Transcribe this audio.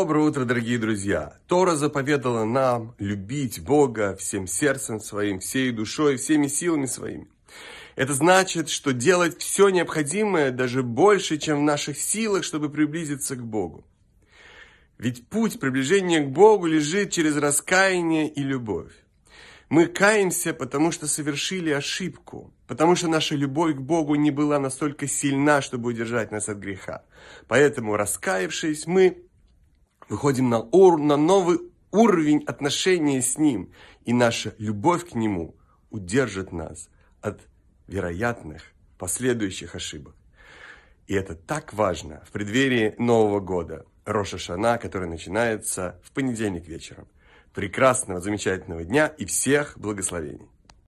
Доброе утро, дорогие друзья! Тора заповедала нам любить Бога всем сердцем своим, всей душой, всеми силами своими. Это значит, что делать все необходимое даже больше, чем в наших силах, чтобы приблизиться к Богу. Ведь путь приближения к Богу лежит через раскаяние и любовь. Мы каемся, потому что совершили ошибку, потому что наша любовь к Богу не была настолько сильна, чтобы удержать нас от греха. Поэтому, раскаявшись, мы выходим на, ур, на новый уровень отношения с Ним, и наша любовь к Нему удержит нас от вероятных последующих ошибок. И это так важно в преддверии Нового года, Роша Шана, который начинается в понедельник вечером. Прекрасного, замечательного дня и всех благословений.